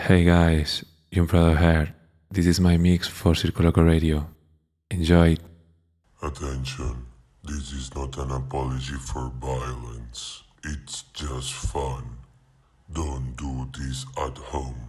Hey guys, Yung Prado here. This is my mix for Circoloco Radio. Enjoy. Attention, this is not an apology for violence. It's just fun. Don't do this at home.